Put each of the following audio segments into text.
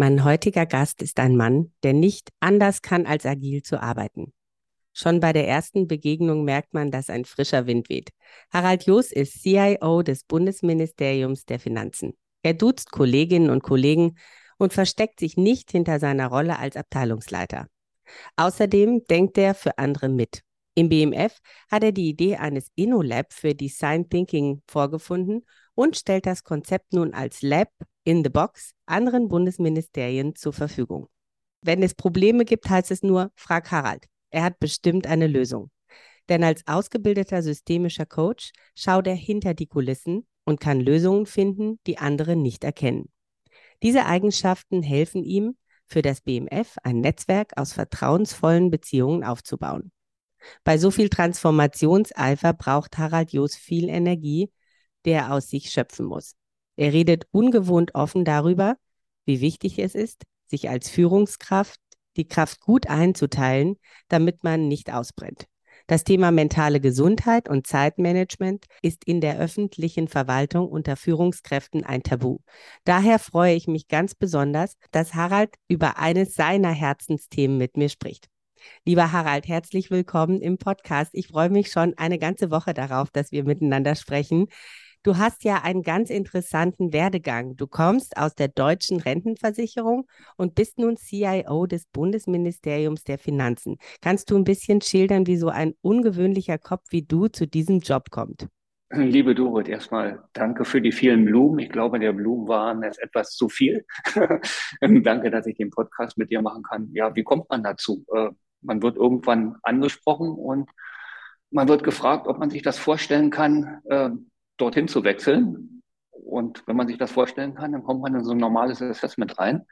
Mein heutiger Gast ist ein Mann, der nicht anders kann, als agil zu arbeiten. Schon bei der ersten Begegnung merkt man, dass ein frischer Wind weht. Harald Joos ist CIO des Bundesministeriums der Finanzen. Er duzt Kolleginnen und Kollegen und versteckt sich nicht hinter seiner Rolle als Abteilungsleiter. Außerdem denkt er für andere mit. Im BMF hat er die Idee eines InnoLab für Design Thinking vorgefunden und stellt das Konzept nun als Lab in the Box anderen Bundesministerien zur Verfügung. Wenn es Probleme gibt, heißt es nur, frag Harald. Er hat bestimmt eine Lösung. Denn als ausgebildeter systemischer Coach schaut er hinter die Kulissen und kann Lösungen finden, die andere nicht erkennen. Diese Eigenschaften helfen ihm, für das BMF ein Netzwerk aus vertrauensvollen Beziehungen aufzubauen. Bei so viel Transformationseifer braucht Harald Joos viel Energie, der er aus sich schöpfen muss. Er redet ungewohnt offen darüber, wie wichtig es ist, sich als Führungskraft die Kraft gut einzuteilen, damit man nicht ausbrennt. Das Thema mentale Gesundheit und Zeitmanagement ist in der öffentlichen Verwaltung unter Führungskräften ein Tabu. Daher freue ich mich ganz besonders, dass Harald über eines seiner Herzensthemen mit mir spricht. Lieber Harald, herzlich willkommen im Podcast. Ich freue mich schon eine ganze Woche darauf, dass wir miteinander sprechen. Du hast ja einen ganz interessanten Werdegang. Du kommst aus der deutschen Rentenversicherung und bist nun CIO des Bundesministeriums der Finanzen. Kannst du ein bisschen schildern, wie so ein ungewöhnlicher Kopf wie du zu diesem Job kommt? Liebe Dorit, erstmal danke für die vielen Blumen. Ich glaube, der Blumenwahn ist etwas zu viel. danke, dass ich den Podcast mit dir machen kann. Ja, wie kommt man dazu? Äh, man wird irgendwann angesprochen und man wird gefragt, ob man sich das vorstellen kann, äh, dorthin zu wechseln. Und wenn man sich das vorstellen kann, dann kommt man in so ein normales Assessment rein.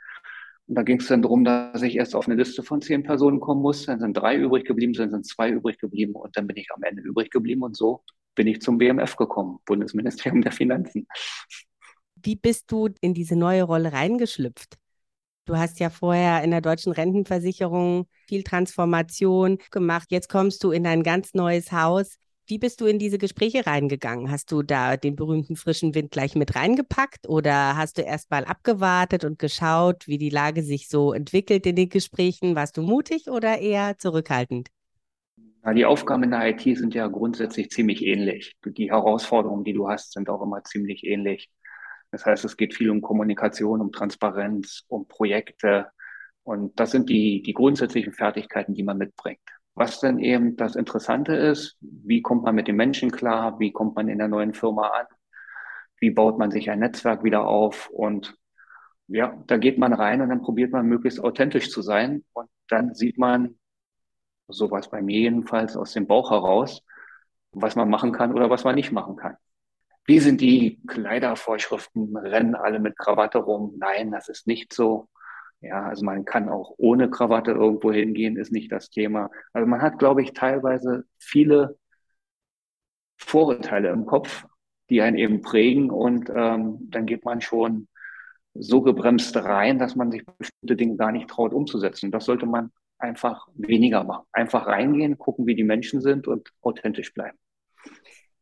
Und da ging es dann darum, dass ich erst auf eine Liste von zehn Personen kommen muss. Dann sind drei übrig geblieben, dann sind zwei übrig geblieben und dann bin ich am Ende übrig geblieben. Und so bin ich zum BMF gekommen, Bundesministerium der Finanzen. Wie bist du in diese neue Rolle reingeschlüpft? Du hast ja vorher in der deutschen Rentenversicherung viel Transformation gemacht. Jetzt kommst du in ein ganz neues Haus. Wie bist du in diese Gespräche reingegangen? Hast du da den berühmten frischen Wind gleich mit reingepackt oder hast du erst mal abgewartet und geschaut, wie die Lage sich so entwickelt in den Gesprächen? Warst du mutig oder eher zurückhaltend? Ja, die Aufgaben in der IT sind ja grundsätzlich ziemlich ähnlich. Die Herausforderungen, die du hast, sind auch immer ziemlich ähnlich. Das heißt, es geht viel um Kommunikation, um Transparenz, um Projekte. Und das sind die, die grundsätzlichen Fertigkeiten, die man mitbringt. Was denn eben das Interessante ist, wie kommt man mit den Menschen klar, wie kommt man in der neuen Firma an, wie baut man sich ein Netzwerk wieder auf und ja, da geht man rein und dann probiert man möglichst authentisch zu sein und dann sieht man, so was bei mir jedenfalls aus dem Bauch heraus, was man machen kann oder was man nicht machen kann. Wie sind die Kleidervorschriften? Rennen alle mit Krawatte rum? Nein, das ist nicht so. Ja, also man kann auch ohne Krawatte irgendwo hingehen, ist nicht das Thema. Also man hat, glaube ich, teilweise viele Vorurteile im Kopf, die einen eben prägen und ähm, dann geht man schon so gebremst rein, dass man sich bestimmte Dinge gar nicht traut umzusetzen. Das sollte man einfach weniger machen. Einfach reingehen, gucken, wie die Menschen sind und authentisch bleiben.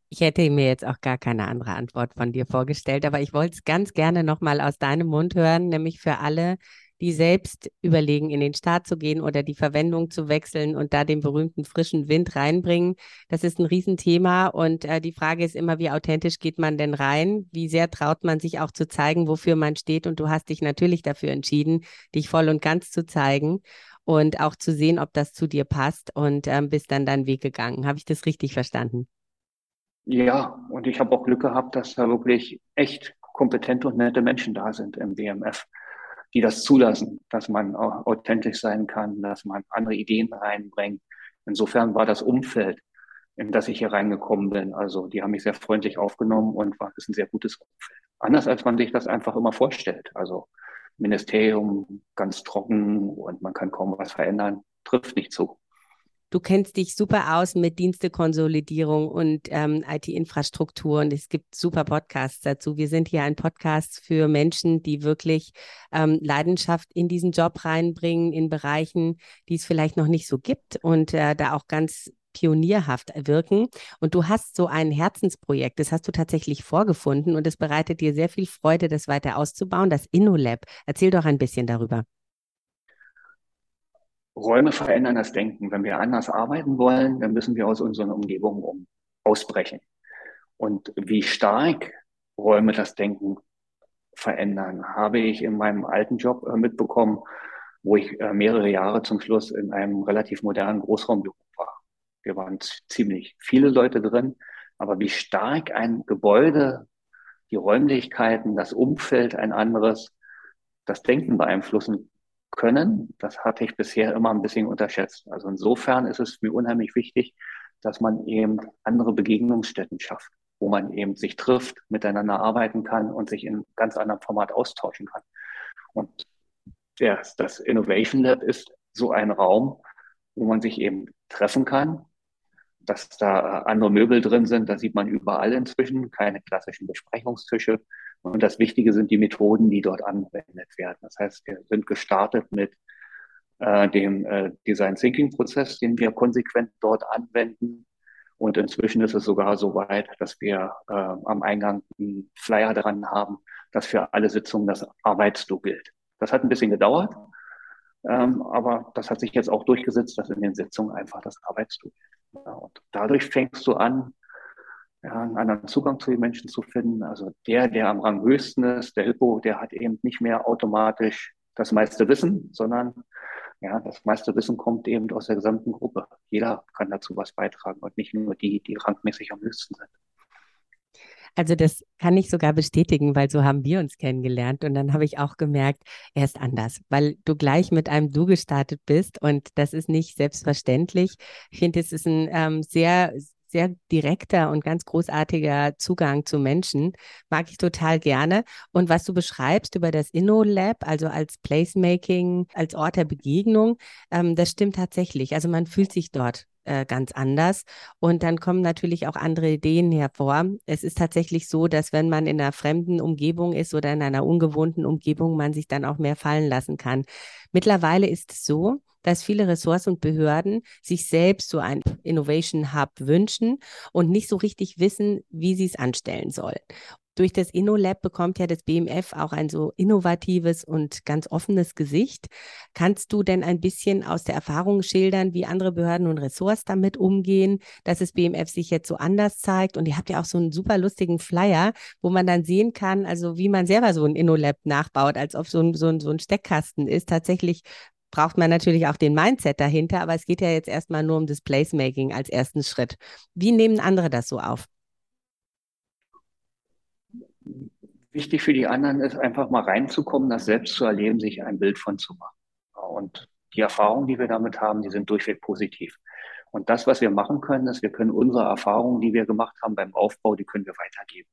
Ich hätte mir jetzt auch gar keine andere Antwort von dir vorgestellt, aber ich wollte es ganz gerne nochmal aus deinem Mund hören, nämlich für alle, die selbst überlegen, in den Staat zu gehen oder die Verwendung zu wechseln und da den berühmten frischen Wind reinbringen. Das ist ein Riesenthema und äh, die Frage ist immer, wie authentisch geht man denn rein? Wie sehr traut man sich auch zu zeigen, wofür man steht? Und du hast dich natürlich dafür entschieden, dich voll und ganz zu zeigen und auch zu sehen, ob das zu dir passt und ähm, bist dann deinen Weg gegangen. Habe ich das richtig verstanden? Ja, und ich habe auch Glück gehabt, dass da wirklich echt kompetente und nette Menschen da sind im BMF die das zulassen, dass man authentisch sein kann, dass man andere Ideen reinbringt. Insofern war das Umfeld, in das ich hier reingekommen bin, also die haben mich sehr freundlich aufgenommen und war das ein sehr gutes Umfeld. Anders als man sich das einfach immer vorstellt. Also Ministerium ganz trocken und man kann kaum was verändern, trifft nicht zu. Du kennst dich super aus mit Dienstekonsolidierung und ähm, IT-Infrastruktur und es gibt super Podcasts dazu. Wir sind hier ein Podcast für Menschen, die wirklich ähm, Leidenschaft in diesen Job reinbringen, in Bereichen, die es vielleicht noch nicht so gibt und äh, da auch ganz pionierhaft wirken. Und du hast so ein Herzensprojekt, das hast du tatsächlich vorgefunden und es bereitet dir sehr viel Freude, das weiter auszubauen, das InnoLab. Erzähl doch ein bisschen darüber. Räume verändern das Denken. Wenn wir anders arbeiten wollen, dann müssen wir aus unseren Umgebungen um, ausbrechen. Und wie stark Räume das Denken verändern, habe ich in meinem alten Job äh, mitbekommen, wo ich äh, mehrere Jahre zum Schluss in einem relativ modernen Großraumbüro war. Wir waren ziemlich viele Leute drin, aber wie stark ein Gebäude, die Räumlichkeiten, das Umfeld ein anderes, das Denken beeinflussen können. Das hatte ich bisher immer ein bisschen unterschätzt. Also insofern ist es mir unheimlich wichtig, dass man eben andere Begegnungsstätten schafft, wo man eben sich trifft, miteinander arbeiten kann und sich in ganz anderem Format austauschen kann. Und das, das Innovation Lab ist so ein Raum, wo man sich eben treffen kann, dass da andere Möbel drin sind, das sieht man überall inzwischen, keine klassischen Besprechungstische, und das Wichtige sind die Methoden, die dort angewendet werden. Das heißt, wir sind gestartet mit äh, dem äh, Design Thinking Prozess, den wir konsequent dort anwenden. Und inzwischen ist es sogar so weit, dass wir äh, am Eingang einen Flyer dran haben, dass für alle Sitzungen das Arbeitsdu gilt. Das hat ein bisschen gedauert, ähm, aber das hat sich jetzt auch durchgesetzt, dass in den Sitzungen einfach das Arbeitsdu gilt. Ja, und dadurch fängst du an, ja, einen anderen Zugang zu den Menschen zu finden. Also der, der am Rang höchsten ist, der Hippo, der hat eben nicht mehr automatisch das meiste Wissen, sondern ja, das meiste Wissen kommt eben aus der gesamten Gruppe. Jeder kann dazu was beitragen und nicht nur die, die rangmäßig am höchsten sind. Also das kann ich sogar bestätigen, weil so haben wir uns kennengelernt und dann habe ich auch gemerkt, er ist anders, weil du gleich mit einem Du gestartet bist und das ist nicht selbstverständlich. Ich finde, es ist ein ähm, sehr, sehr direkter und ganz großartiger Zugang zu Menschen. Mag ich total gerne. Und was du beschreibst über das InnoLab, also als Placemaking, als Ort der Begegnung, ähm, das stimmt tatsächlich. Also man fühlt sich dort äh, ganz anders. Und dann kommen natürlich auch andere Ideen hervor. Es ist tatsächlich so, dass wenn man in einer fremden Umgebung ist oder in einer ungewohnten Umgebung, man sich dann auch mehr fallen lassen kann. Mittlerweile ist es so, dass viele Ressorts und Behörden sich selbst so ein Innovation Hub wünschen und nicht so richtig wissen, wie sie es anstellen sollen. Durch das InnoLab bekommt ja das BMF auch ein so innovatives und ganz offenes Gesicht. Kannst du denn ein bisschen aus der Erfahrung schildern, wie andere Behörden und Ressorts damit umgehen, dass das BMF sich jetzt so anders zeigt? Und ihr habt ja auch so einen super lustigen Flyer, wo man dann sehen kann, also wie man selber so ein InnoLab nachbaut, als ob so ein, so ein, so ein Steckkasten ist. Tatsächlich braucht man natürlich auch den Mindset dahinter, aber es geht ja jetzt erstmal nur um das Placemaking als ersten Schritt. Wie nehmen andere das so auf? Wichtig für die anderen ist einfach mal reinzukommen, das selbst zu erleben, sich ein Bild von zu machen. Und die Erfahrungen, die wir damit haben, die sind durchweg positiv. Und das, was wir machen können, ist, wir können unsere Erfahrungen, die wir gemacht haben beim Aufbau, die können wir weitergeben.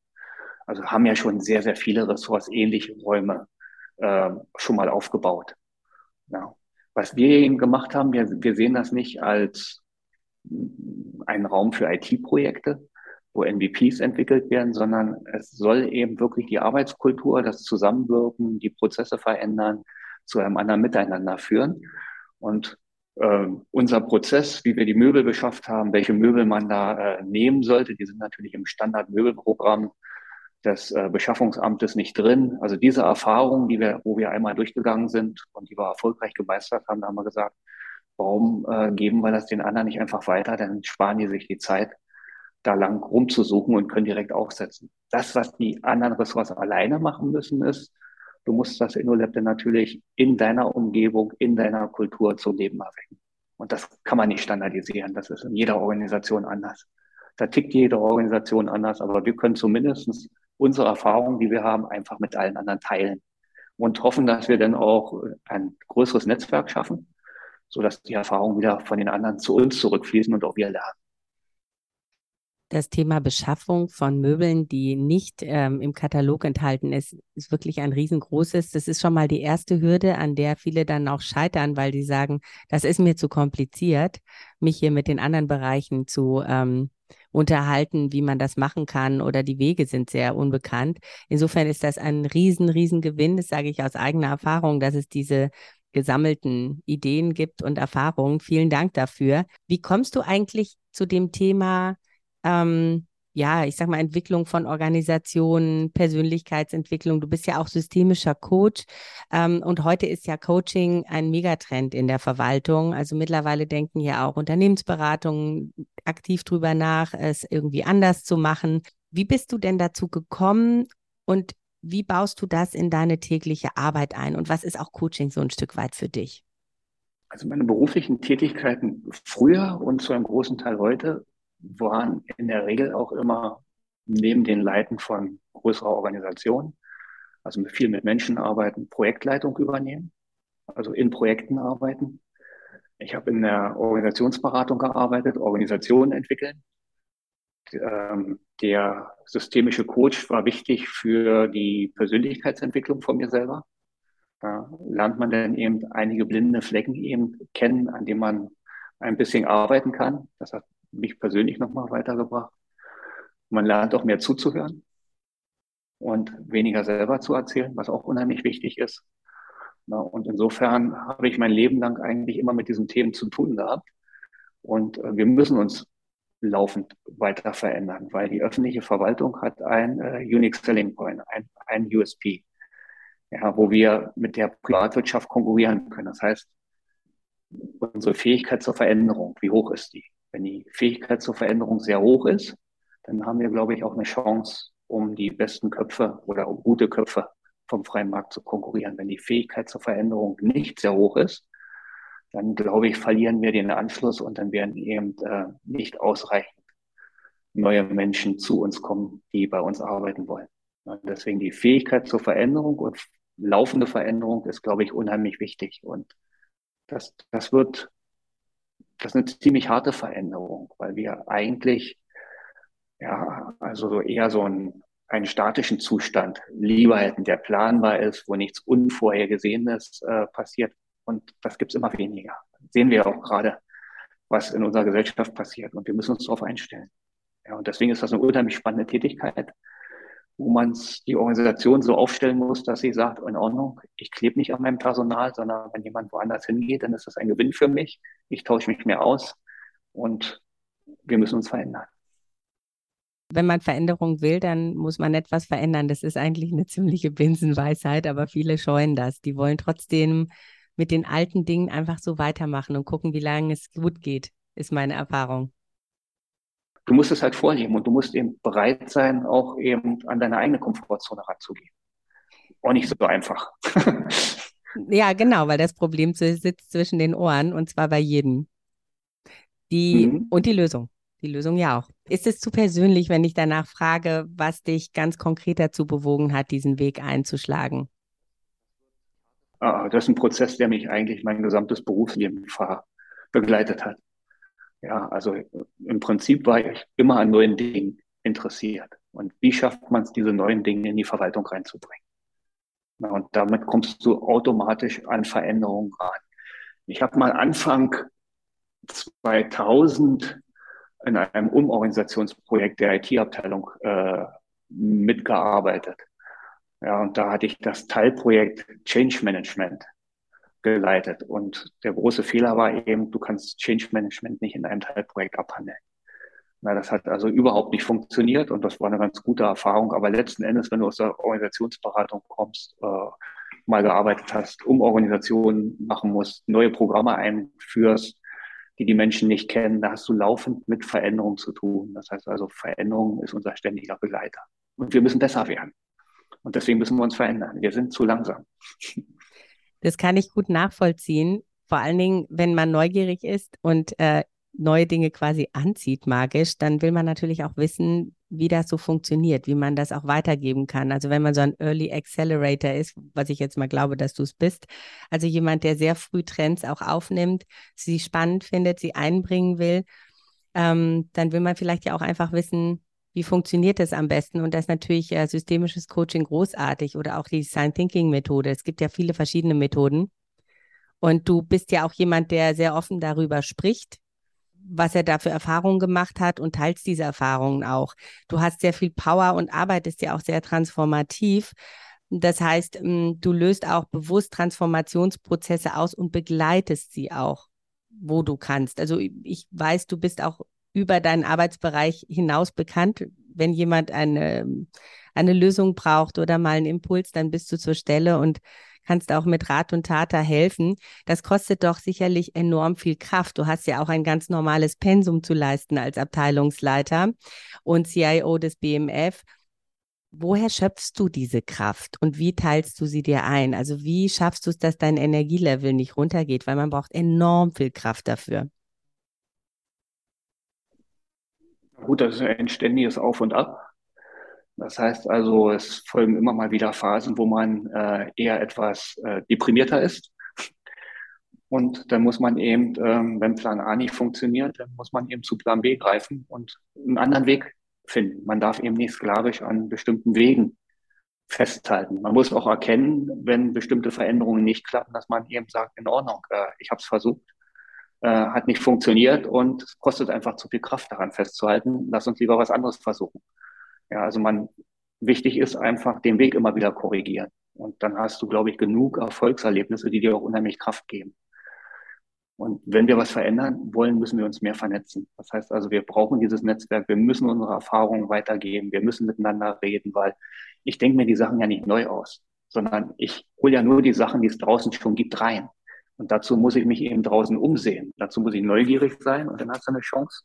Also haben ja schon sehr, sehr viele Ressorts ähnliche Räume äh, schon mal aufgebaut. Ja. Was wir eben gemacht haben, wir, wir sehen das nicht als einen Raum für IT-Projekte, wo MVPs entwickelt werden, sondern es soll eben wirklich die Arbeitskultur, das Zusammenwirken, die Prozesse verändern, zu einem anderen Miteinander führen. Und äh, unser Prozess, wie wir die Möbel beschafft haben, welche Möbel man da äh, nehmen sollte, die sind natürlich im Standard-Möbelprogramm des äh, Beschaffungsamtes nicht drin. Also diese Erfahrung, die wir, wo wir einmal durchgegangen sind und die wir erfolgreich gemeistert haben, da haben wir gesagt, warum äh, geben wir das den anderen nicht einfach weiter? Dann sparen die sich die Zeit, da lang rumzusuchen und können direkt aufsetzen. Das, was die anderen Ressorts alleine machen müssen, ist, du musst das InnoLab dann natürlich in deiner Umgebung, in deiner Kultur zum Leben erwecken. Und das kann man nicht standardisieren. Das ist in jeder Organisation anders. Da tickt jede Organisation anders, aber wir können zumindest unsere Erfahrungen, die wir haben, einfach mit allen anderen teilen und hoffen, dass wir dann auch ein größeres Netzwerk schaffen, so dass die Erfahrungen wieder von den anderen zu uns zurückfließen und auch wir lernen. Das Thema Beschaffung von Möbeln, die nicht ähm, im Katalog enthalten ist, ist wirklich ein riesengroßes. Das ist schon mal die erste Hürde, an der viele dann auch scheitern, weil die sagen, das ist mir zu kompliziert, mich hier mit den anderen Bereichen zu ähm, unterhalten, wie man das machen kann oder die Wege sind sehr unbekannt. Insofern ist das ein riesen, riesen Gewinn, das sage ich aus eigener Erfahrung, dass es diese gesammelten Ideen gibt und Erfahrungen. Vielen Dank dafür. Wie kommst du eigentlich zu dem Thema ähm, ja, ich sag mal, Entwicklung von Organisationen, Persönlichkeitsentwicklung. Du bist ja auch systemischer Coach. Ähm, und heute ist ja Coaching ein Megatrend in der Verwaltung. Also mittlerweile denken ja auch Unternehmensberatungen aktiv drüber nach, es irgendwie anders zu machen. Wie bist du denn dazu gekommen und wie baust du das in deine tägliche Arbeit ein? Und was ist auch Coaching so ein Stück weit für dich? Also meine beruflichen Tätigkeiten früher und zu einem großen Teil heute waren in der Regel auch immer neben den Leiten von größerer Organisationen, also viel mit Menschen arbeiten, Projektleitung übernehmen, also in Projekten arbeiten. Ich habe in der Organisationsberatung gearbeitet, Organisationen entwickeln. Ähm, der systemische Coach war wichtig für die Persönlichkeitsentwicklung von mir selber. Da lernt man dann eben einige blinde Flecken eben kennen, an denen man ein bisschen arbeiten kann. Das hat mich persönlich nochmal weitergebracht. Man lernt auch mehr zuzuhören und weniger selber zu erzählen, was auch unheimlich wichtig ist. und insofern habe ich mein Leben lang eigentlich immer mit diesen Themen zu tun gehabt. Und äh, wir müssen uns laufend weiter verändern, weil die öffentliche Verwaltung hat ein äh, Unique Selling Point, ein, ein USP, ja, wo wir mit der Privatwirtschaft konkurrieren können. Das heißt, unsere Fähigkeit zur Veränderung, wie hoch ist die? Wenn die Fähigkeit zur Veränderung sehr hoch ist, dann haben wir, glaube ich, auch eine Chance, um die besten Köpfe oder um gute Köpfe vom freien Markt zu konkurrieren. Wenn die Fähigkeit zur Veränderung nicht sehr hoch ist, dann glaube ich, verlieren wir den Anschluss und dann werden eben äh, nicht ausreichend neue Menschen zu uns kommen, die bei uns arbeiten wollen. Und deswegen die Fähigkeit zur Veränderung und laufende Veränderung ist, glaube ich, unheimlich wichtig. Und das, das wird das ist eine ziemlich harte Veränderung, weil wir eigentlich ja also so eher so einen, einen statischen Zustand lieber hätten, der planbar ist, wo nichts Unvorhergesehenes äh, passiert. Und das gibt's immer weniger. Sehen wir auch gerade, was in unserer Gesellschaft passiert. Und wir müssen uns darauf einstellen. Ja, und deswegen ist das eine unheimlich spannende Tätigkeit wo man die Organisation so aufstellen muss, dass sie sagt, in Ordnung, ich klebe nicht an meinem Personal, sondern wenn jemand woanders hingeht, dann ist das ein Gewinn für mich. Ich tausche mich mehr aus und wir müssen uns verändern. Wenn man Veränderung will, dann muss man etwas verändern. Das ist eigentlich eine ziemliche Binsenweisheit, aber viele scheuen das. Die wollen trotzdem mit den alten Dingen einfach so weitermachen und gucken, wie lange es gut geht, ist meine Erfahrung du musst es halt vorleben und du musst eben bereit sein, auch eben an deine eigene Komfortzone ranzugehen. Auch nicht so einfach. ja, genau, weil das Problem sitzt zwischen den Ohren und zwar bei jedem. Die, mhm. Und die Lösung. Die Lösung ja auch. Ist es zu persönlich, wenn ich danach frage, was dich ganz konkret dazu bewogen hat, diesen Weg einzuschlagen? Ah, das ist ein Prozess, der mich eigentlich mein gesamtes Berufsleben begleitet hat. Ja, also im Prinzip war ich immer an neuen Dingen interessiert. Und wie schafft man es, diese neuen Dinge in die Verwaltung reinzubringen? Na, und damit kommst du automatisch an Veränderungen ran. Ich habe mal Anfang 2000 in einem Umorganisationsprojekt der IT-Abteilung äh, mitgearbeitet. Ja, und da hatte ich das Teilprojekt Change Management geleitet. Und der große Fehler war eben, du kannst Change Management nicht in einem Teilprojekt abhandeln. Na, das hat also überhaupt nicht funktioniert und das war eine ganz gute Erfahrung. Aber letzten Endes, wenn du aus der Organisationsberatung kommst, äh, mal gearbeitet hast, um Organisationen machen musst, neue Programme einführst, die die Menschen nicht kennen, da hast du laufend mit Veränderung zu tun. Das heißt also, Veränderung ist unser ständiger Begleiter. Und wir müssen besser werden. Und deswegen müssen wir uns verändern. Wir sind zu langsam. Das kann ich gut nachvollziehen. Vor allen Dingen, wenn man neugierig ist und äh, neue Dinge quasi anzieht magisch, dann will man natürlich auch wissen, wie das so funktioniert, wie man das auch weitergeben kann. Also wenn man so ein Early Accelerator ist, was ich jetzt mal glaube, dass du es bist, also jemand, der sehr früh Trends auch aufnimmt, sie spannend findet, sie einbringen will, ähm, dann will man vielleicht ja auch einfach wissen, wie funktioniert das am besten? Und das ist natürlich äh, systemisches Coaching großartig oder auch die Design Thinking Methode. Es gibt ja viele verschiedene Methoden. Und du bist ja auch jemand, der sehr offen darüber spricht, was er da für Erfahrungen gemacht hat und teilst diese Erfahrungen auch. Du hast sehr viel Power und arbeitest ja auch sehr transformativ. Das heißt, mm, du löst auch bewusst Transformationsprozesse aus und begleitest sie auch, wo du kannst. Also ich weiß, du bist auch über deinen Arbeitsbereich hinaus bekannt. Wenn jemand eine, eine Lösung braucht oder mal einen Impuls, dann bist du zur Stelle und kannst auch mit Rat und Tat da helfen. Das kostet doch sicherlich enorm viel Kraft. Du hast ja auch ein ganz normales Pensum zu leisten als Abteilungsleiter und CIO des BMF. Woher schöpfst du diese Kraft und wie teilst du sie dir ein? Also wie schaffst du es, dass dein Energielevel nicht runtergeht? Weil man braucht enorm viel Kraft dafür. Gut, das ist ein ständiges Auf und Ab. Das heißt also, es folgen immer mal wieder Phasen, wo man äh, eher etwas äh, deprimierter ist. Und dann muss man eben, ähm, wenn Plan A nicht funktioniert, dann muss man eben zu Plan B greifen und einen anderen Weg finden. Man darf eben nicht sklavisch an bestimmten Wegen festhalten. Man muss auch erkennen, wenn bestimmte Veränderungen nicht klappen, dass man eben sagt, in Ordnung, äh, ich habe es versucht, äh, hat nicht funktioniert und es kostet einfach zu viel Kraft daran festzuhalten. Lass uns lieber was anderes versuchen. Ja, also man, wichtig ist einfach den Weg immer wieder korrigieren. Und dann hast du, glaube ich, genug Erfolgserlebnisse, die dir auch unheimlich Kraft geben. Und wenn wir was verändern wollen, müssen wir uns mehr vernetzen. Das heißt also, wir brauchen dieses Netzwerk, wir müssen unsere Erfahrungen weitergeben, wir müssen miteinander reden, weil ich denke mir die Sachen ja nicht neu aus, sondern ich hole ja nur die Sachen, die es draußen schon gibt, rein. Und dazu muss ich mich eben draußen umsehen. Dazu muss ich neugierig sein und dann hast du eine Chance,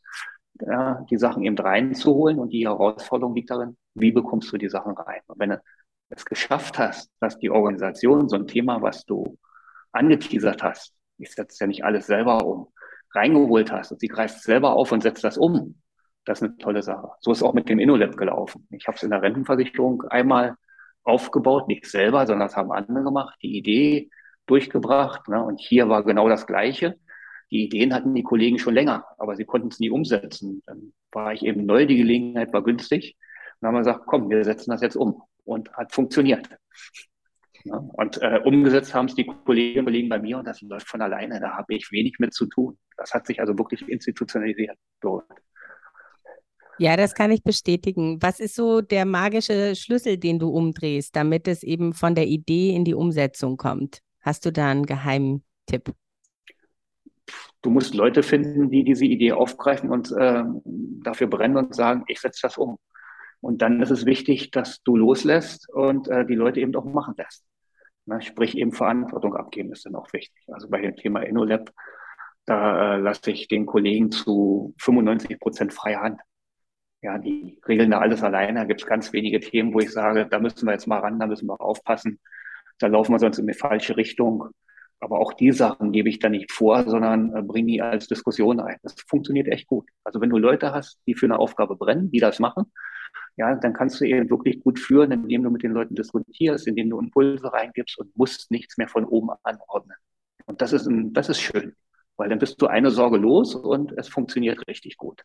ja, die Sachen eben reinzuholen. Und die Herausforderung liegt darin, wie bekommst du die Sachen rein? Und wenn du es geschafft hast, dass die Organisation so ein Thema, was du angeteasert hast, ich setze ja nicht alles selber um, reingeholt hast und sie greift selber auf und setzt das um, das ist eine tolle Sache. So ist auch mit dem InnoLab gelaufen. Ich habe es in der Rentenversicherung einmal aufgebaut, nicht selber, sondern das haben andere gemacht, die Idee durchgebracht. Ne? Und hier war genau das Gleiche die Ideen hatten die Kollegen schon länger, aber sie konnten es nie umsetzen. Dann war ich eben neu, die Gelegenheit war günstig. Und dann haben wir gesagt, komm, wir setzen das jetzt um. Und hat funktioniert. Ja, und äh, umgesetzt haben es die Kolleginnen und Kollegen bei mir und das läuft von alleine. Da habe ich wenig mit zu tun. Das hat sich also wirklich institutionalisiert. So. Ja, das kann ich bestätigen. Was ist so der magische Schlüssel, den du umdrehst, damit es eben von der Idee in die Umsetzung kommt? Hast du da einen geheimen Tipp? Du musst Leute finden, die diese Idee aufgreifen und äh, dafür brennen und sagen, ich setze das um. Und dann ist es wichtig, dass du loslässt und äh, die Leute eben auch machen lässt. Na, sprich eben Verantwortung abgeben ist dann auch wichtig. Also bei dem Thema InnoLab, da äh, lasse ich den Kollegen zu 95 Prozent freie Hand. Ja, die regeln da alles alleine. Da gibt es ganz wenige Themen, wo ich sage, da müssen wir jetzt mal ran, da müssen wir aufpassen. Da laufen wir sonst in die falsche Richtung. Aber auch die Sachen gebe ich da nicht vor, sondern äh, bringe die als Diskussion ein. Das funktioniert echt gut. Also wenn du Leute hast, die für eine Aufgabe brennen, die das machen, ja, dann kannst du eben wirklich gut führen, indem du mit den Leuten diskutierst, indem du Impulse reingibst und musst nichts mehr von oben anordnen. Und das ist, ein, das ist schön, weil dann bist du eine Sorge los und es funktioniert richtig gut.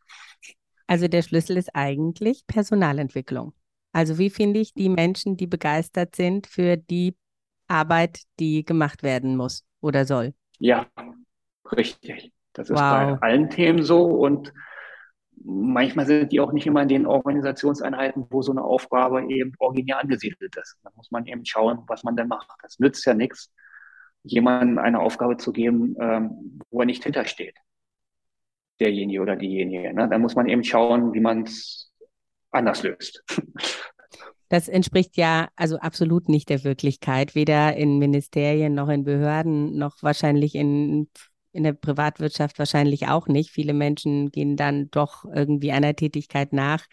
Also der Schlüssel ist eigentlich Personalentwicklung. Also wie finde ich die Menschen, die begeistert sind für die Arbeit, die gemacht werden muss oder soll. Ja, richtig. Das ist wow. bei allen Themen so und manchmal sind die auch nicht immer in den Organisationseinheiten, wo so eine Aufgabe eben originär angesiedelt ist. Da muss man eben schauen, was man denn macht. Das nützt ja nichts, jemandem eine Aufgabe zu geben, ähm, wo er nicht hintersteht. Derjenige oder diejenige. Ne? Da muss man eben schauen, wie man es anders löst. Das entspricht ja also absolut nicht der Wirklichkeit, weder in Ministerien noch in Behörden, noch wahrscheinlich in, in der Privatwirtschaft wahrscheinlich auch nicht. Viele Menschen gehen dann doch irgendwie einer Tätigkeit nach,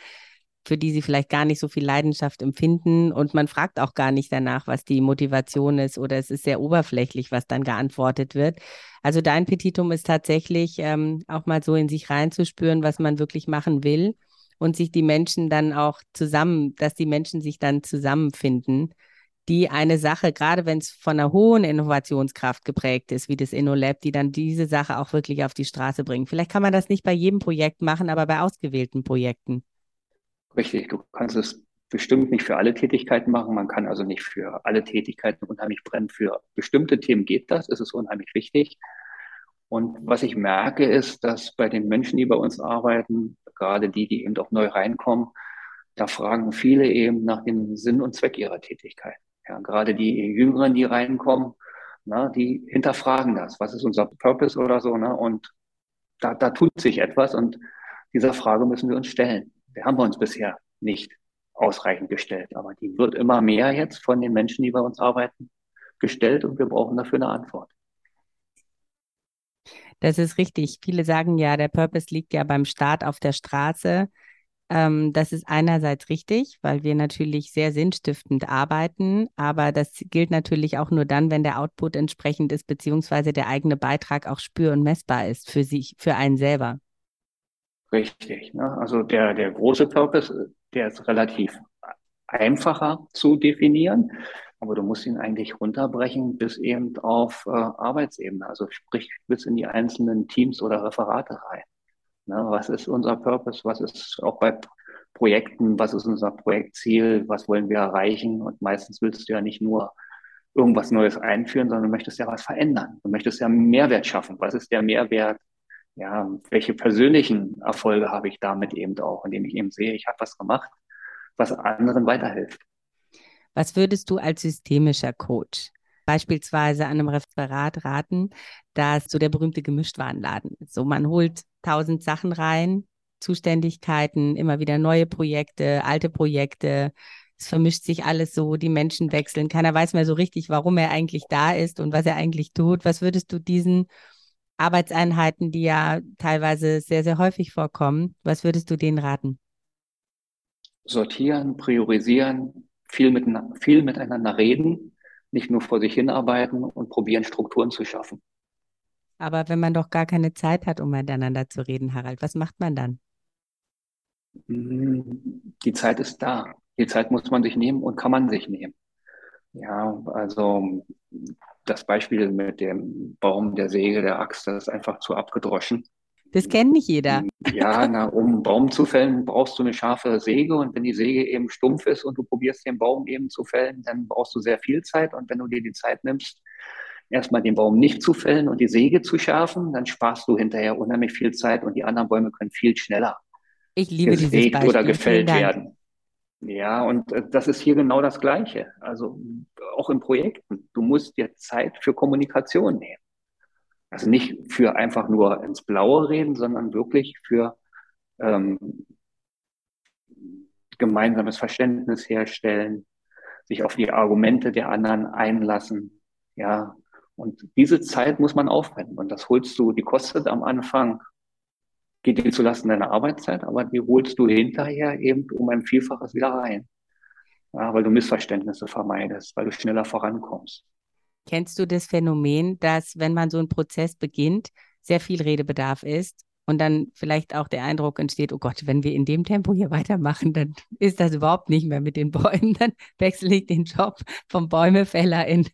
für die sie vielleicht gar nicht so viel Leidenschaft empfinden. Und man fragt auch gar nicht danach, was die Motivation ist, oder es ist sehr oberflächlich, was dann geantwortet wird. Also dein Petitum ist tatsächlich ähm, auch mal so in sich reinzuspüren, was man wirklich machen will und sich die Menschen dann auch zusammen, dass die Menschen sich dann zusammenfinden die eine Sache, gerade wenn es von einer hohen Innovationskraft geprägt ist, wie das InnoLab, die dann diese Sache auch wirklich auf die Straße bringen. Vielleicht kann man das nicht bei jedem Projekt machen, aber bei ausgewählten Projekten. Richtig, du kannst es bestimmt nicht für alle Tätigkeiten machen. Man kann also nicht für alle Tätigkeiten unheimlich brennen. Für bestimmte Themen geht das, es ist unheimlich wichtig. Und was ich merke, ist, dass bei den Menschen, die bei uns arbeiten, gerade die, die eben auch neu reinkommen, da fragen viele eben nach dem Sinn und Zweck ihrer Tätigkeit. Ja, gerade die Jüngeren, die reinkommen, na, die hinterfragen das. Was ist unser Purpose oder so? Ne? Und da, da tut sich etwas und dieser Frage müssen wir uns stellen. Wir haben wir uns bisher nicht ausreichend gestellt. Aber die wird immer mehr jetzt von den Menschen, die bei uns arbeiten, gestellt und wir brauchen dafür eine Antwort. Das ist richtig. Viele sagen ja, der Purpose liegt ja beim Start auf der Straße. Ähm, das ist einerseits richtig, weil wir natürlich sehr sinnstiftend arbeiten, aber das gilt natürlich auch nur dann, wenn der Output entsprechend ist, beziehungsweise der eigene Beitrag auch spür- und messbar ist für sich, für einen selber. Richtig. Ne? Also der, der große Purpose, der ist relativ einfacher zu definieren, aber du musst ihn eigentlich runterbrechen bis eben auf äh, Arbeitsebene, also sprich bis in die einzelnen Teams oder Referate rein. Ne? Was ist unser Purpose? Was ist auch bei Projekten? Was ist unser Projektziel? Was wollen wir erreichen? Und meistens willst du ja nicht nur irgendwas Neues einführen, sondern du möchtest ja was verändern. Du möchtest ja Mehrwert schaffen. Was ist der Mehrwert ja, welche persönlichen Erfolge habe ich damit eben auch, indem ich eben sehe, ich habe was gemacht, was anderen weiterhilft. Was würdest du als systemischer Coach beispielsweise an einem Referat raten, dass so der berühmte Gemischtwarenladen ist? So man holt tausend Sachen rein, Zuständigkeiten, immer wieder neue Projekte, alte Projekte. Es vermischt sich alles so, die Menschen wechseln. Keiner weiß mehr so richtig, warum er eigentlich da ist und was er eigentlich tut. Was würdest du diesen Arbeitseinheiten, die ja teilweise sehr, sehr häufig vorkommen. Was würdest du denen raten? Sortieren, priorisieren, viel, mit, viel miteinander reden, nicht nur vor sich hinarbeiten und probieren, Strukturen zu schaffen. Aber wenn man doch gar keine Zeit hat, um miteinander zu reden, Harald, was macht man dann? Hm, die Zeit ist da. Die Zeit muss man sich nehmen und kann man sich nehmen. Ja, also das Beispiel mit dem Baum, der Säge, der Axt, das ist einfach zu abgedroschen. Das kennt nicht jeder. Ja, na, um einen Baum zu fällen, brauchst du eine scharfe Säge und wenn die Säge eben stumpf ist und du probierst den Baum eben zu fällen, dann brauchst du sehr viel Zeit und wenn du dir die Zeit nimmst, erstmal den Baum nicht zu fällen und die Säge zu schärfen, dann sparst du hinterher unheimlich viel Zeit und die anderen Bäume können viel schneller ich liebe dieses Beispiel. oder gefällt werden. Ja, und äh, das ist hier genau das Gleiche. Also auch in Projekten. Du musst dir Zeit für Kommunikation nehmen. Also nicht für einfach nur ins Blaue reden, sondern wirklich für ähm, gemeinsames Verständnis herstellen, sich auf die Argumente der anderen einlassen. Ja, und diese Zeit muss man aufwenden. Und das holst du, die kostet am Anfang geht dir zulasten deiner Arbeitszeit, aber die holst du hinterher eben um ein Vielfaches wieder rein. Ja, weil du Missverständnisse vermeidest, weil du schneller vorankommst. Kennst du das Phänomen, dass wenn man so einen Prozess beginnt, sehr viel Redebedarf ist und dann vielleicht auch der Eindruck entsteht, oh Gott, wenn wir in dem Tempo hier weitermachen, dann ist das überhaupt nicht mehr mit den Bäumen, dann wechsle ich den Job vom Bäumefäller in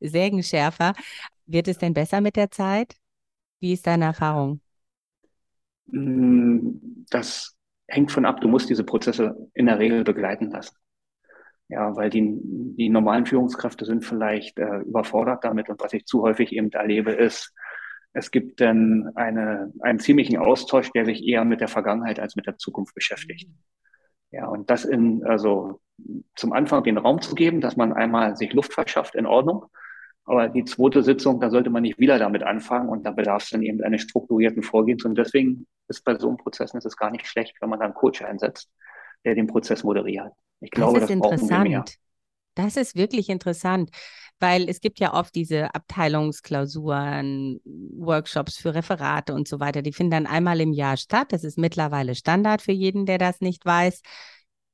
Sägenschärfer. Wird es denn besser mit der Zeit? Wie ist deine Erfahrung? Mm, das hängt von ab. Du musst diese Prozesse in der Regel begleiten lassen. Ja, weil die, die normalen Führungskräfte sind vielleicht äh, überfordert damit. Und was ich zu häufig eben erlebe, ist, es gibt dann eine, einen ziemlichen Austausch, der sich eher mit der Vergangenheit als mit der Zukunft beschäftigt. Ja, und das in, also zum Anfang den Raum zu geben, dass man einmal sich Luft verschafft, in Ordnung. Aber die zweite Sitzung, da sollte man nicht wieder damit anfangen und da bedarf es dann eben eines strukturierten Vorgehens. Und deswegen ist bei so einem Prozess ist es gar nicht schlecht, wenn man dann einen Coach einsetzt, der den Prozess moderiert. Ich glaube, das, ist das mehr. Das ist wirklich interessant, weil es gibt ja oft diese Abteilungsklausuren, Workshops für Referate und so weiter. Die finden dann einmal im Jahr statt. Das ist mittlerweile Standard für jeden, der das nicht weiß.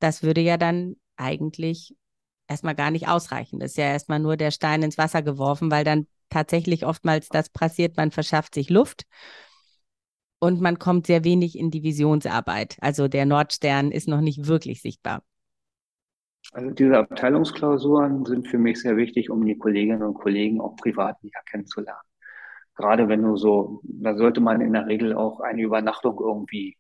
Das würde ja dann eigentlich erstmal gar nicht ausreichen. Das ist ja erstmal nur der Stein ins Wasser geworfen, weil dann tatsächlich oftmals das passiert, man verschafft sich Luft und man kommt sehr wenig in die Visionsarbeit. Also der Nordstern ist noch nicht wirklich sichtbar. Also diese Abteilungsklausuren sind für mich sehr wichtig, um die Kolleginnen und Kollegen auch privat näher kennenzulernen. Gerade wenn du so, da sollte man in der Regel auch eine Übernachtung irgendwie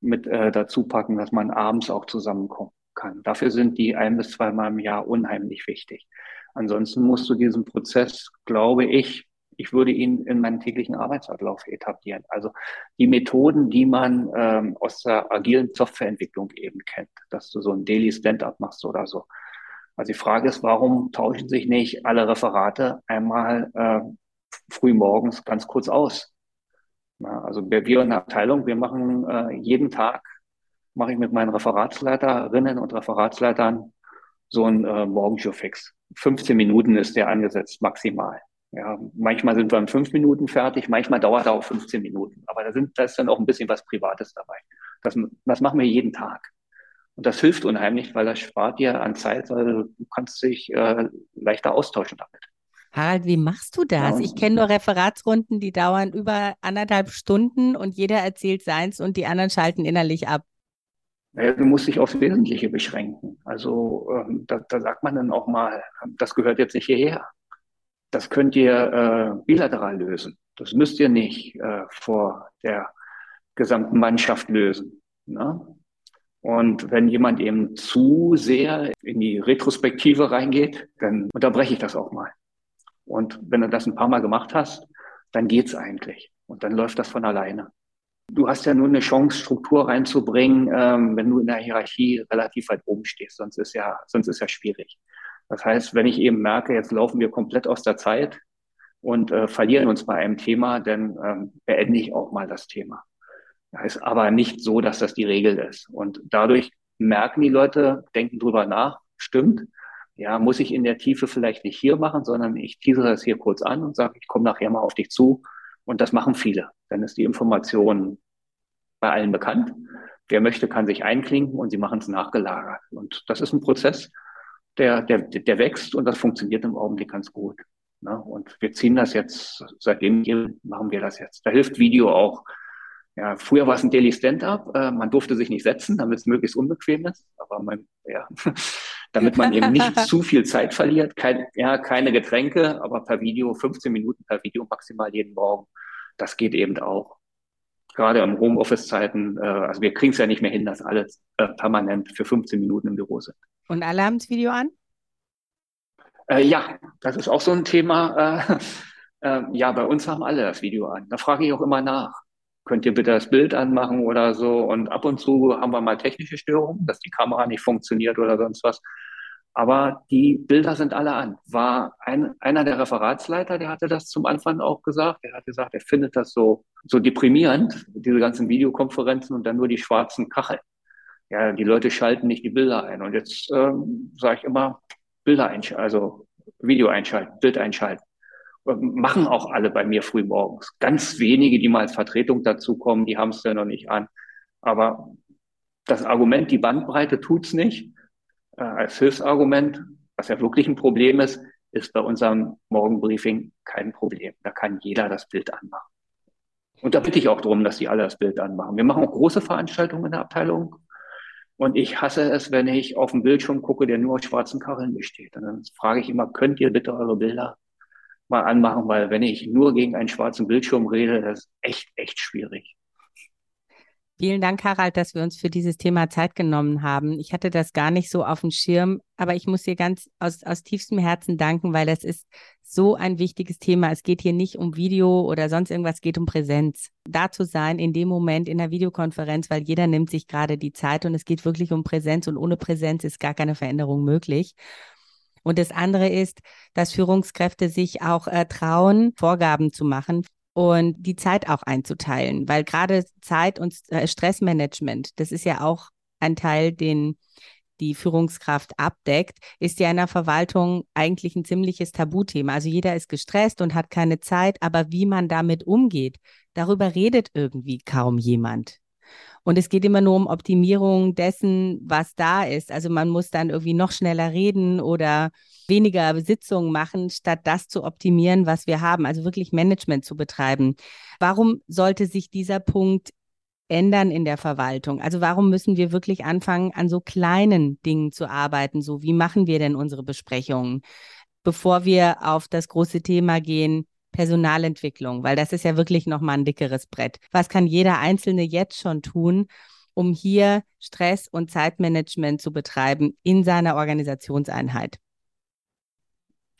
mit äh, dazu packen, dass man abends auch zusammenkommen kann. Dafür sind die ein bis zweimal im Jahr unheimlich wichtig. Ansonsten musst du diesen Prozess, glaube ich, ich würde ihn in meinen täglichen Arbeitsablauf etablieren. Also die Methoden, die man ähm, aus der agilen Softwareentwicklung eben kennt, dass du so ein Daily Stand-up machst oder so. Also die Frage ist, warum tauschen sich nicht alle Referate einmal äh, früh morgens ganz kurz aus? Na, also wir, wir in der Abteilung, wir machen äh, jeden Tag, mache ich mit meinen Referatsleiterinnen und Referatsleitern so ein äh, Morgenshow-Fix. 15 Minuten ist der angesetzt, maximal. Ja, manchmal sind wir in fünf Minuten fertig, manchmal dauert er auch 15 Minuten. Aber da, sind, da ist dann auch ein bisschen was Privates dabei. Das, das machen wir jeden Tag. Und das hilft unheimlich, weil das spart dir an Zeit, weil du kannst dich äh, leichter austauschen damit. Harald, wie machst du das? Ja, ich kenne nur Referatsrunden, die dauern über anderthalb Stunden und jeder erzählt seins und die anderen schalten innerlich ab. Naja, du musst dich aufs Wesentliche beschränken. Also ähm, da, da sagt man dann auch mal, das gehört jetzt nicht hierher. Das könnt ihr äh, bilateral lösen. Das müsst ihr nicht äh, vor der gesamten Mannschaft lösen. Ne? Und wenn jemand eben zu sehr in die Retrospektive reingeht, dann unterbreche ich das auch mal. Und wenn du das ein paar Mal gemacht hast, dann geht's eigentlich. Und dann läuft das von alleine. Du hast ja nur eine Chance, Struktur reinzubringen, ähm, wenn du in der Hierarchie relativ weit oben stehst. Sonst ist ja, sonst ist ja schwierig. Das heißt, wenn ich eben merke, jetzt laufen wir komplett aus der Zeit und äh, verlieren uns bei einem Thema, dann ähm, beende ich auch mal das Thema. Das ist aber nicht so, dass das die Regel ist. Und dadurch merken die Leute, denken drüber nach, stimmt, ja, muss ich in der Tiefe vielleicht nicht hier machen, sondern ich teasere das hier kurz an und sage, ich komme nachher mal auf dich zu. Und das machen viele. Dann ist die Information bei allen bekannt. Wer möchte, kann sich einklinken und sie machen es nachgelagert. Und das ist ein Prozess, der, der, der wächst und das funktioniert im Augenblick ganz gut. Ne? Und wir ziehen das jetzt, seitdem hier machen wir das jetzt. Da hilft Video auch. Ja, früher war es ein Daily Stand-up. Äh, man durfte sich nicht setzen, damit es möglichst unbequem ist. Aber man, ja, damit man eben nicht zu viel Zeit verliert. Kein, ja, keine Getränke, aber per Video, 15 Minuten per Video maximal jeden Morgen. Das geht eben auch. Gerade im Homeoffice-Zeiten, äh, also wir kriegen es ja nicht mehr hin, dass alle äh, permanent für 15 Minuten im Büro sind. Und alle haben das Video an? Äh, ja, das ist auch so ein Thema. Äh, äh, ja, bei uns haben alle das Video an. Da frage ich auch immer nach. Könnt ihr bitte das Bild anmachen oder so? Und ab und zu haben wir mal technische Störungen, dass die Kamera nicht funktioniert oder sonst was. Aber die Bilder sind alle an. War ein, einer der Referatsleiter, der hatte das zum Anfang auch gesagt. Er hat gesagt, er findet das so, so deprimierend, diese ganzen Videokonferenzen und dann nur die schwarzen Kacheln ja, die Leute schalten nicht die Bilder ein. Und jetzt ähm, sage ich immer, Bilder einschalten, also Video einschalten, Bild einschalten. Machen auch alle bei mir früh morgens. Ganz wenige, die mal als Vertretung dazukommen, die haben es ja noch nicht an. Aber das Argument, die Bandbreite tut's nicht, äh, als Hilfsargument, was ja wirklich ein Problem ist, ist bei unserem Morgenbriefing kein Problem. Da kann jeder das Bild anmachen. Und da bitte ich auch darum, dass die alle das Bild anmachen. Wir machen auch große Veranstaltungen in der Abteilung, und ich hasse es, wenn ich auf den Bildschirm gucke, der nur aus schwarzen Kacheln besteht. Und dann frage ich immer, könnt ihr bitte eure Bilder mal anmachen, weil wenn ich nur gegen einen schwarzen Bildschirm rede, das ist echt, echt schwierig. Vielen Dank, Harald, dass wir uns für dieses Thema Zeit genommen haben. Ich hatte das gar nicht so auf dem Schirm, aber ich muss dir ganz aus, aus tiefstem Herzen danken, weil das ist so ein wichtiges Thema. Es geht hier nicht um Video oder sonst irgendwas, es geht um Präsenz. Da zu sein in dem Moment in der Videokonferenz, weil jeder nimmt sich gerade die Zeit und es geht wirklich um Präsenz und ohne Präsenz ist gar keine Veränderung möglich. Und das andere ist, dass Führungskräfte sich auch äh, trauen, Vorgaben zu machen und die Zeit auch einzuteilen, weil gerade Zeit und äh, Stressmanagement, das ist ja auch ein Teil, den die Führungskraft abdeckt, ist ja in der Verwaltung eigentlich ein ziemliches Tabuthema. Also jeder ist gestresst und hat keine Zeit, aber wie man damit umgeht, darüber redet irgendwie kaum jemand. Und es geht immer nur um Optimierung dessen, was da ist. Also man muss dann irgendwie noch schneller reden oder weniger Sitzungen machen, statt das zu optimieren, was wir haben. Also wirklich Management zu betreiben. Warum sollte sich dieser Punkt ändern in der Verwaltung? Also warum müssen wir wirklich anfangen, an so kleinen Dingen zu arbeiten? So, wie machen wir denn unsere Besprechungen, bevor wir auf das große Thema gehen, Personalentwicklung? Weil das ist ja wirklich nochmal ein dickeres Brett. Was kann jeder Einzelne jetzt schon tun, um hier Stress- und Zeitmanagement zu betreiben in seiner Organisationseinheit?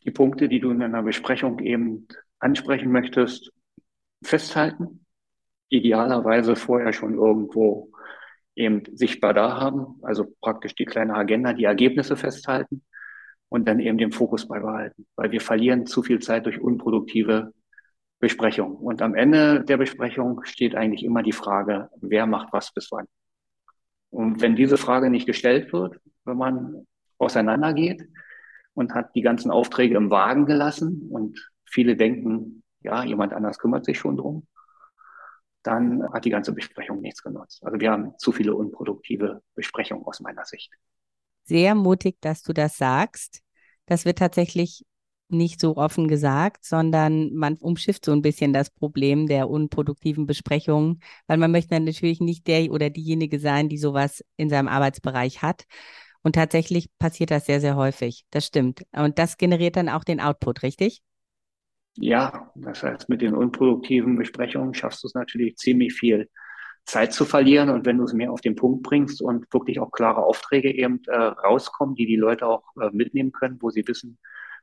Die Punkte, die du in einer Besprechung eben ansprechen möchtest, festhalten, idealerweise vorher schon irgendwo eben sichtbar da haben, also praktisch die kleine Agenda, die Ergebnisse festhalten und dann eben den Fokus beibehalten, weil wir verlieren zu viel Zeit durch unproduktive Besprechungen. Und am Ende der Besprechung steht eigentlich immer die Frage, wer macht was bis wann. Und wenn diese Frage nicht gestellt wird, wenn man auseinandergeht und hat die ganzen Aufträge im Wagen gelassen und viele denken, ja, jemand anders kümmert sich schon drum, dann hat die ganze Besprechung nichts genutzt. Also wir haben zu viele unproduktive Besprechungen aus meiner Sicht. Sehr mutig, dass du das sagst. Das wird tatsächlich nicht so offen gesagt, sondern man umschifft so ein bisschen das Problem der unproduktiven Besprechungen, weil man möchte natürlich nicht der oder diejenige sein, die sowas in seinem Arbeitsbereich hat. Und tatsächlich passiert das sehr, sehr häufig. Das stimmt. Und das generiert dann auch den Output, richtig? Ja, das heißt, mit den unproduktiven Besprechungen schaffst du es natürlich ziemlich viel Zeit zu verlieren. Und wenn du es mehr auf den Punkt bringst und wirklich auch klare Aufträge eben äh, rauskommen, die die Leute auch äh, mitnehmen können, wo sie wissen,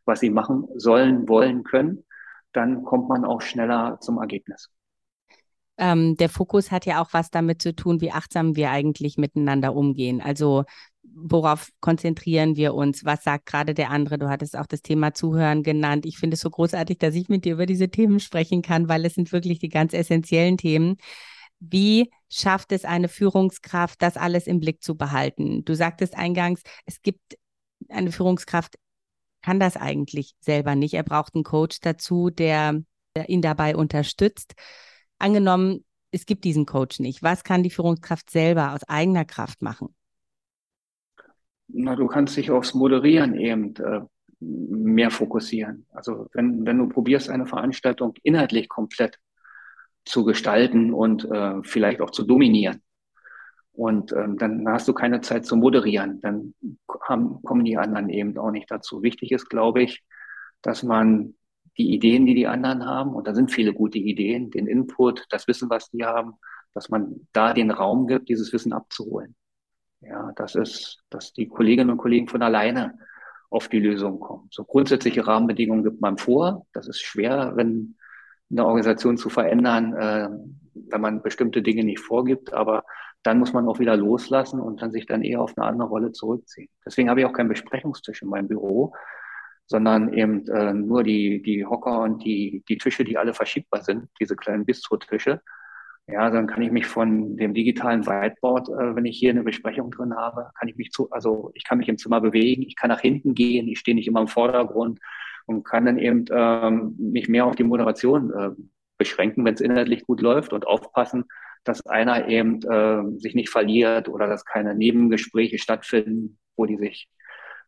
was sie machen sollen, wollen, können, dann kommt man auch schneller zum Ergebnis. Ähm, der Fokus hat ja auch was damit zu tun, wie achtsam wir eigentlich miteinander umgehen. Also worauf konzentrieren wir uns? Was sagt gerade der andere? Du hattest auch das Thema Zuhören genannt. Ich finde es so großartig, dass ich mit dir über diese Themen sprechen kann, weil es sind wirklich die ganz essentiellen Themen. Wie schafft es eine Führungskraft, das alles im Blick zu behalten? Du sagtest eingangs, es gibt eine Führungskraft, kann das eigentlich selber nicht. Er braucht einen Coach dazu, der, der ihn dabei unterstützt. Angenommen, es gibt diesen Coach nicht. Was kann die Führungskraft selber aus eigener Kraft machen? Na, du kannst dich aufs Moderieren eben äh, mehr fokussieren. Also wenn, wenn du probierst, eine Veranstaltung inhaltlich komplett zu gestalten und äh, vielleicht auch zu dominieren. Und ähm, dann hast du keine Zeit zu moderieren. Dann haben, kommen die anderen eben auch nicht dazu. Wichtig ist, glaube ich, dass man die Ideen, die die anderen haben, und da sind viele gute Ideen, den Input, das Wissen, was die haben, dass man da den Raum gibt, dieses Wissen abzuholen. Ja, das ist, dass die Kolleginnen und Kollegen von alleine auf die Lösung kommen. So grundsätzliche Rahmenbedingungen gibt man vor. Das ist schwer, wenn eine Organisation zu verändern, äh, wenn man bestimmte Dinge nicht vorgibt. Aber dann muss man auch wieder loslassen und dann sich dann eher auf eine andere Rolle zurückziehen. Deswegen habe ich auch keinen Besprechungstisch in meinem Büro, sondern eben äh, nur die, die Hocker und die, die Tische, die alle verschiebbar sind, diese kleinen Bistro-Tische. Ja, dann kann ich mich von dem digitalen Whiteboard, äh, wenn ich hier eine Besprechung drin habe, kann ich mich zu, also ich kann mich im Zimmer bewegen, ich kann nach hinten gehen, ich stehe nicht immer im Vordergrund und kann dann eben ähm, mich mehr auf die Moderation äh, beschränken, wenn es inhaltlich gut läuft und aufpassen, dass einer eben äh, sich nicht verliert oder dass keine Nebengespräche stattfinden, wo die sich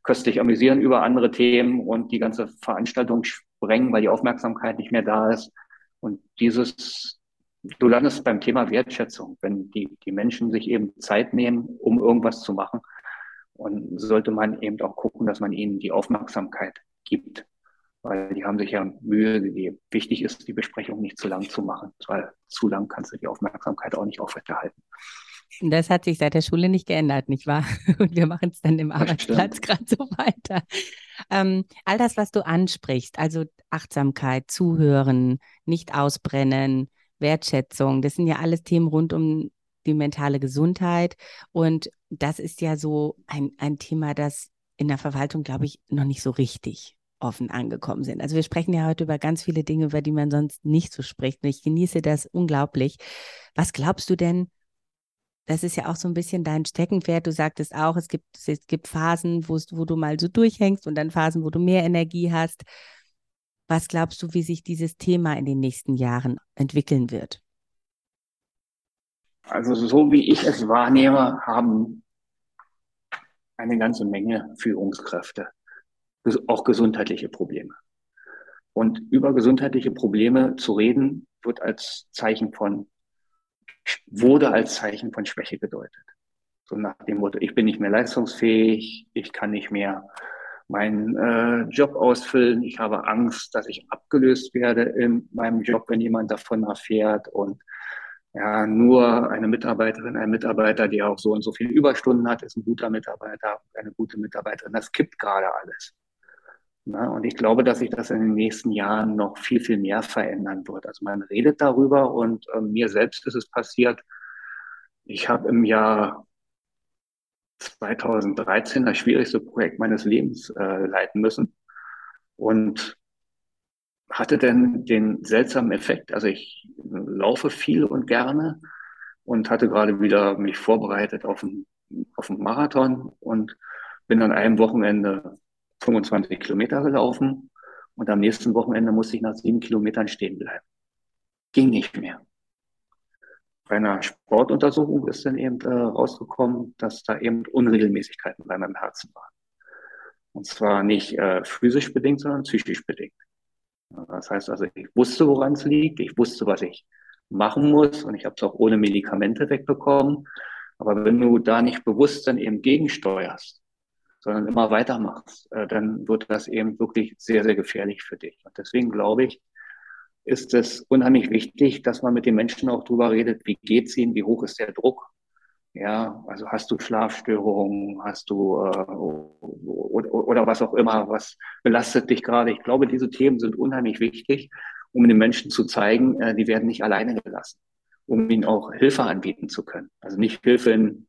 köstlich amüsieren über andere Themen und die ganze Veranstaltung sprengen, weil die Aufmerksamkeit nicht mehr da ist. Und dieses, du landest beim Thema Wertschätzung, wenn die, die Menschen sich eben Zeit nehmen, um irgendwas zu machen. Und sollte man eben auch gucken, dass man ihnen die Aufmerksamkeit gibt weil die haben sich ja Mühe gegeben. Wichtig ist, die Besprechung nicht zu lang zu machen, weil zu lang kannst du die Aufmerksamkeit auch nicht aufrechterhalten. Das hat sich seit der Schule nicht geändert, nicht wahr? Und wir machen es dann im das Arbeitsplatz gerade so weiter. Ähm, all das, was du ansprichst, also Achtsamkeit, Zuhören, nicht ausbrennen, Wertschätzung, das sind ja alles Themen rund um die mentale Gesundheit. Und das ist ja so ein, ein Thema, das in der Verwaltung, glaube ich, noch nicht so richtig offen angekommen sind. Also wir sprechen ja heute über ganz viele Dinge, über die man sonst nicht so spricht. Und ich genieße das unglaublich. Was glaubst du denn? Das ist ja auch so ein bisschen dein Steckenpferd. Du sagtest auch, es gibt, es gibt Phasen, wo, du mal so durchhängst und dann Phasen, wo du mehr Energie hast. Was glaubst du, wie sich dieses Thema in den nächsten Jahren entwickeln wird? Also so wie ich es wahrnehme, haben eine ganze Menge Führungskräfte auch gesundheitliche Probleme. Und über gesundheitliche Probleme zu reden, wird als Zeichen von wurde als Zeichen von Schwäche gedeutet. So nach dem Motto, ich bin nicht mehr leistungsfähig, ich kann nicht mehr meinen äh, Job ausfüllen, ich habe Angst, dass ich abgelöst werde in meinem Job, wenn jemand davon erfährt und ja, nur eine Mitarbeiterin, ein Mitarbeiter, die auch so und so viele Überstunden hat, ist ein guter Mitarbeiter, eine gute Mitarbeiterin. Das kippt gerade alles. Na, und ich glaube, dass sich das in den nächsten Jahren noch viel, viel mehr verändern wird. Also man redet darüber und äh, mir selbst ist es passiert. Ich habe im Jahr 2013 das schwierigste Projekt meines Lebens äh, leiten müssen und hatte dann den seltsamen Effekt. Also ich laufe viel und gerne und hatte gerade wieder mich vorbereitet auf einen, auf einen Marathon und bin an einem Wochenende 25 Kilometer gelaufen und am nächsten Wochenende musste ich nach sieben Kilometern stehen bleiben. Ging nicht mehr. Bei einer Sportuntersuchung ist dann eben äh, rausgekommen, dass da eben Unregelmäßigkeiten bei meinem Herzen waren. Und zwar nicht äh, physisch bedingt, sondern psychisch bedingt. Das heißt also, ich wusste, woran es liegt, ich wusste, was ich machen muss und ich habe es auch ohne Medikamente wegbekommen. Aber wenn du da nicht bewusst dann eben gegensteuerst, sondern immer weitermachst, äh, dann wird das eben wirklich sehr, sehr gefährlich für dich. Und deswegen glaube ich, ist es unheimlich wichtig, dass man mit den Menschen auch drüber redet, wie geht's ihnen, wie hoch ist der Druck. Ja, also hast du Schlafstörungen, hast du äh, oder, oder was auch immer, was belastet dich gerade. Ich glaube, diese Themen sind unheimlich wichtig, um den Menschen zu zeigen, äh, die werden nicht alleine gelassen, um ihnen auch Hilfe anbieten zu können. Also nicht Hilfe in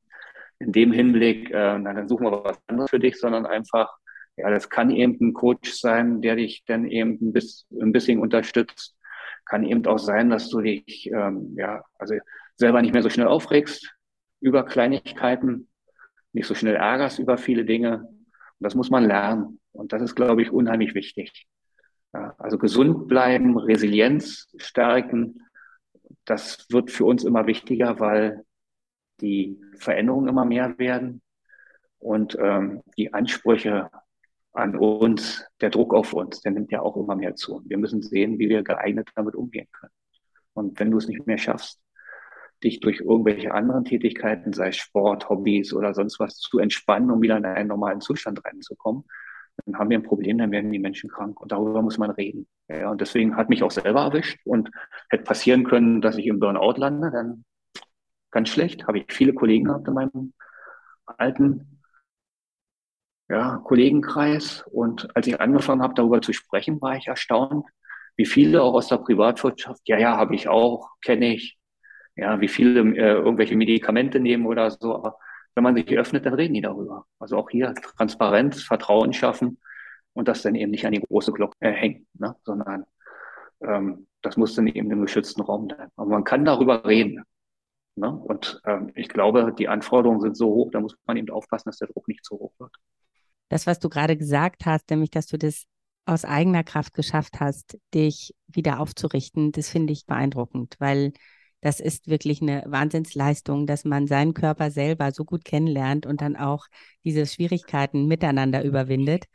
in dem Hinblick, äh, na, dann suchen wir was anderes für dich, sondern einfach, ja, das kann eben ein Coach sein, der dich dann eben ein, bisschen, ein bisschen unterstützt. Kann eben auch sein, dass du dich, ähm, ja, also selber nicht mehr so schnell aufregst über Kleinigkeiten, nicht so schnell ärgerst über viele Dinge. Und das muss man lernen. Und das ist, glaube ich, unheimlich wichtig. Ja, also gesund bleiben, Resilienz stärken, das wird für uns immer wichtiger, weil die Veränderungen immer mehr werden und ähm, die Ansprüche an uns, der Druck auf uns, der nimmt ja auch immer mehr zu. Wir müssen sehen, wie wir geeignet damit umgehen können. Und wenn du es nicht mehr schaffst, dich durch irgendwelche anderen Tätigkeiten, sei es Sport, Hobbys oder sonst was, zu entspannen, um wieder in einen normalen Zustand reinzukommen, dann haben wir ein Problem, dann werden die Menschen krank. Und darüber muss man reden. Ja, und deswegen hat mich auch selber erwischt und hätte passieren können, dass ich im Burnout lande, dann ganz schlecht. Habe ich viele Kollegen gehabt in meinem alten ja, Kollegenkreis. Und als ich angefangen habe, darüber zu sprechen, war ich erstaunt, wie viele auch aus der Privatwirtschaft, ja, ja, habe ich auch, kenne ich. Ja, wie viele äh, irgendwelche Medikamente nehmen oder so. Aber wenn man sich öffnet, dann reden die darüber. Also auch hier Transparenz, Vertrauen schaffen und das dann eben nicht an die große Glocke äh, hängen, ne? sondern ähm, das muss dann eben im geschützten Raum sein. Aber man kann darüber reden. Ne? Und ähm, ich glaube, die Anforderungen sind so hoch, da muss man eben aufpassen, dass der Druck nicht zu hoch wird. Das, was du gerade gesagt hast, nämlich, dass du das aus eigener Kraft geschafft hast, dich wieder aufzurichten, das finde ich beeindruckend, weil das ist wirklich eine Wahnsinnsleistung, dass man seinen Körper selber so gut kennenlernt und dann auch diese Schwierigkeiten miteinander überwindet.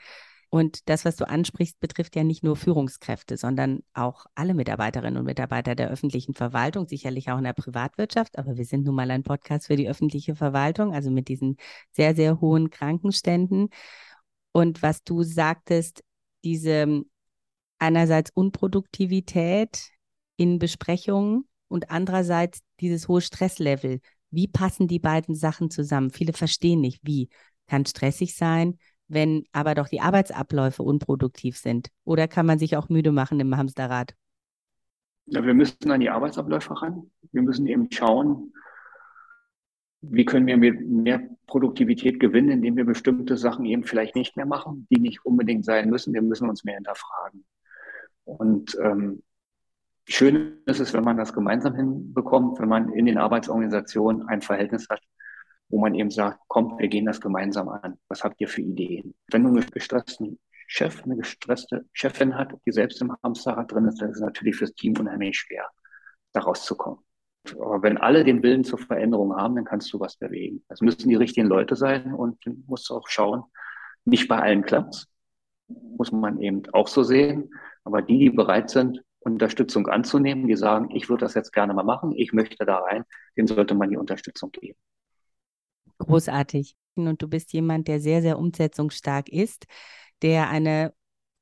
Und das, was du ansprichst, betrifft ja nicht nur Führungskräfte, sondern auch alle Mitarbeiterinnen und Mitarbeiter der öffentlichen Verwaltung, sicherlich auch in der Privatwirtschaft. Aber wir sind nun mal ein Podcast für die öffentliche Verwaltung, also mit diesen sehr, sehr hohen Krankenständen. Und was du sagtest, diese einerseits Unproduktivität in Besprechungen und andererseits dieses hohe Stresslevel. Wie passen die beiden Sachen zusammen? Viele verstehen nicht, wie. Kann stressig sein, wenn aber doch die Arbeitsabläufe unproduktiv sind? Oder kann man sich auch müde machen im Hamsterrad? Ja, wir müssen an die Arbeitsabläufe ran. Wir müssen eben schauen, wie können wir mehr Produktivität gewinnen, indem wir bestimmte Sachen eben vielleicht nicht mehr machen, die nicht unbedingt sein müssen. Wir müssen uns mehr hinterfragen. Und ähm, schön ist es, wenn man das gemeinsam hinbekommt, wenn man in den Arbeitsorganisationen ein Verhältnis hat, wo man eben sagt, kommt, wir gehen das gemeinsam an. Was habt ihr für Ideen? Wenn du einen gestressten Chef, eine gestresste Chefin hat, die selbst im Hamsterrad drin ist, dann ist es natürlich fürs Team unheimlich schwer, da rauszukommen. Aber wenn alle den Willen zur Veränderung haben, dann kannst du was bewegen. Das müssen die richtigen Leute sein und du musst auch schauen, nicht bei allen klappt muss man eben auch so sehen. Aber die, die bereit sind, Unterstützung anzunehmen, die sagen, ich würde das jetzt gerne mal machen, ich möchte da rein, denen sollte man die Unterstützung geben. Großartig. Und du bist jemand, der sehr, sehr umsetzungsstark ist, der eine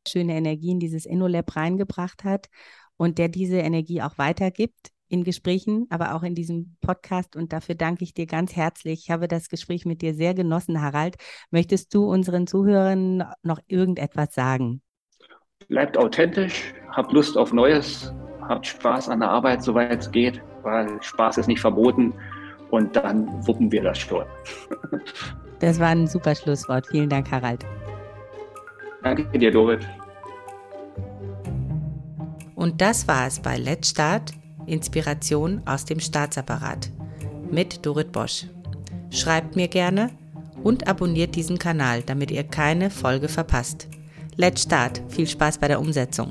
schöne Energie in dieses InnoLab reingebracht hat und der diese Energie auch weitergibt in Gesprächen, aber auch in diesem Podcast. Und dafür danke ich dir ganz herzlich. Ich habe das Gespräch mit dir sehr genossen, Harald. Möchtest du unseren Zuhörern noch irgendetwas sagen? Bleibt authentisch, habt Lust auf Neues, habt Spaß an der Arbeit, soweit es geht, weil Spaß ist nicht verboten. Und dann wuppen wir das schon. Das war ein super Schlusswort. Vielen Dank, Harald. Danke dir, Dorit. Und das war es bei Let's Start, Inspiration aus dem Staatsapparat mit Dorit Bosch. Schreibt mir gerne und abonniert diesen Kanal, damit ihr keine Folge verpasst. Let's Start. Viel Spaß bei der Umsetzung.